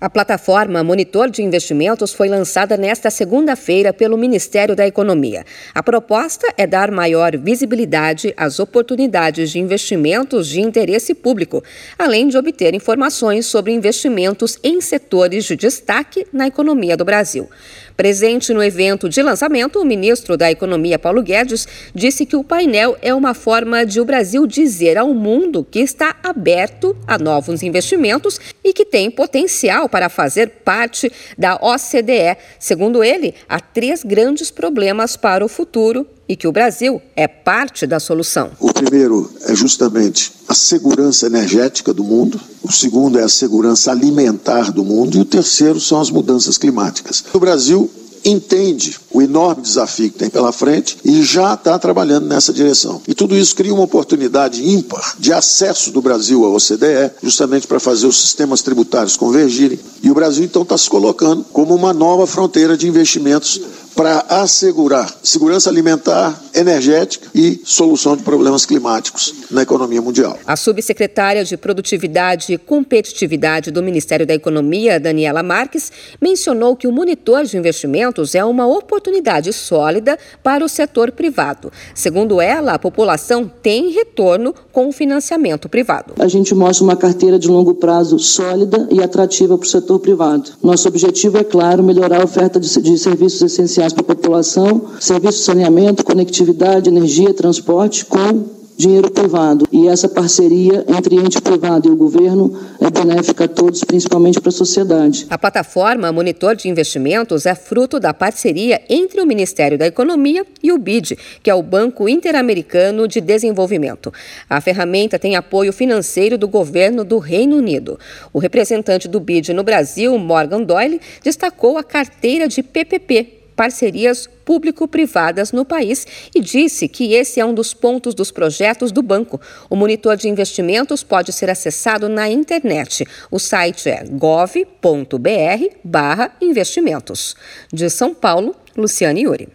A plataforma Monitor de Investimentos foi lançada nesta segunda-feira pelo Ministério da Economia. A proposta é dar maior visibilidade às oportunidades de investimentos de interesse público, além de obter informações sobre investimentos em setores de destaque na economia do Brasil. Presente no evento de lançamento, o ministro da Economia, Paulo Guedes, disse que o painel é uma forma de o Brasil dizer ao mundo que está aberto a novos investimentos e que tem potencial para fazer parte da OCDE. Segundo ele, há três grandes problemas para o futuro e que o Brasil é parte da solução. O primeiro é justamente a segurança energética do mundo, o segundo é a segurança alimentar do mundo e o terceiro são as mudanças climáticas. O Brasil entende o enorme desafio que tem pela frente e já está trabalhando nessa direção. E tudo isso cria uma oportunidade ímpar de acesso do Brasil à OCDE, justamente para fazer os sistemas tributários convergirem. E o Brasil, então, está se colocando como uma nova fronteira de investimentos para assegurar segurança alimentar, energética e solução de problemas climáticos na economia mundial. A subsecretária de Produtividade e Competitividade do Ministério da Economia, Daniela Marques, mencionou que o monitor de investimentos é uma oportunidade sólida para o setor privado. Segundo ela, a população tem retorno com o financiamento privado. A gente mostra uma carteira de longo prazo sólida e atrativa para o setor privado. Nosso objetivo é, claro, melhorar a oferta de, serviços essenciais para a população, serviço de saneamento, conectividade, energia, transporte, com dinheiro privado. E essa parceria entre ente privado e o governo é benéfica a todos, principalmente para a sociedade. A plataforma Monitor de Investimentos é fruto da parceria entre o Ministério da Economia e o BID, que é o Banco Interamericano de Desenvolvimento. A ferramenta tem apoio financeiro do governo do Reino Unido. O representante do BID no Brasil, Morgan Doyle, destacou a carteira de PPP, parcerias público-privadas no país e disse que esse é um dos pontos dos projetos do banco. O monitor de investimentos pode ser acessado na internet. O site é gov.br/investimentos. De São Paulo, Luciane Yuri.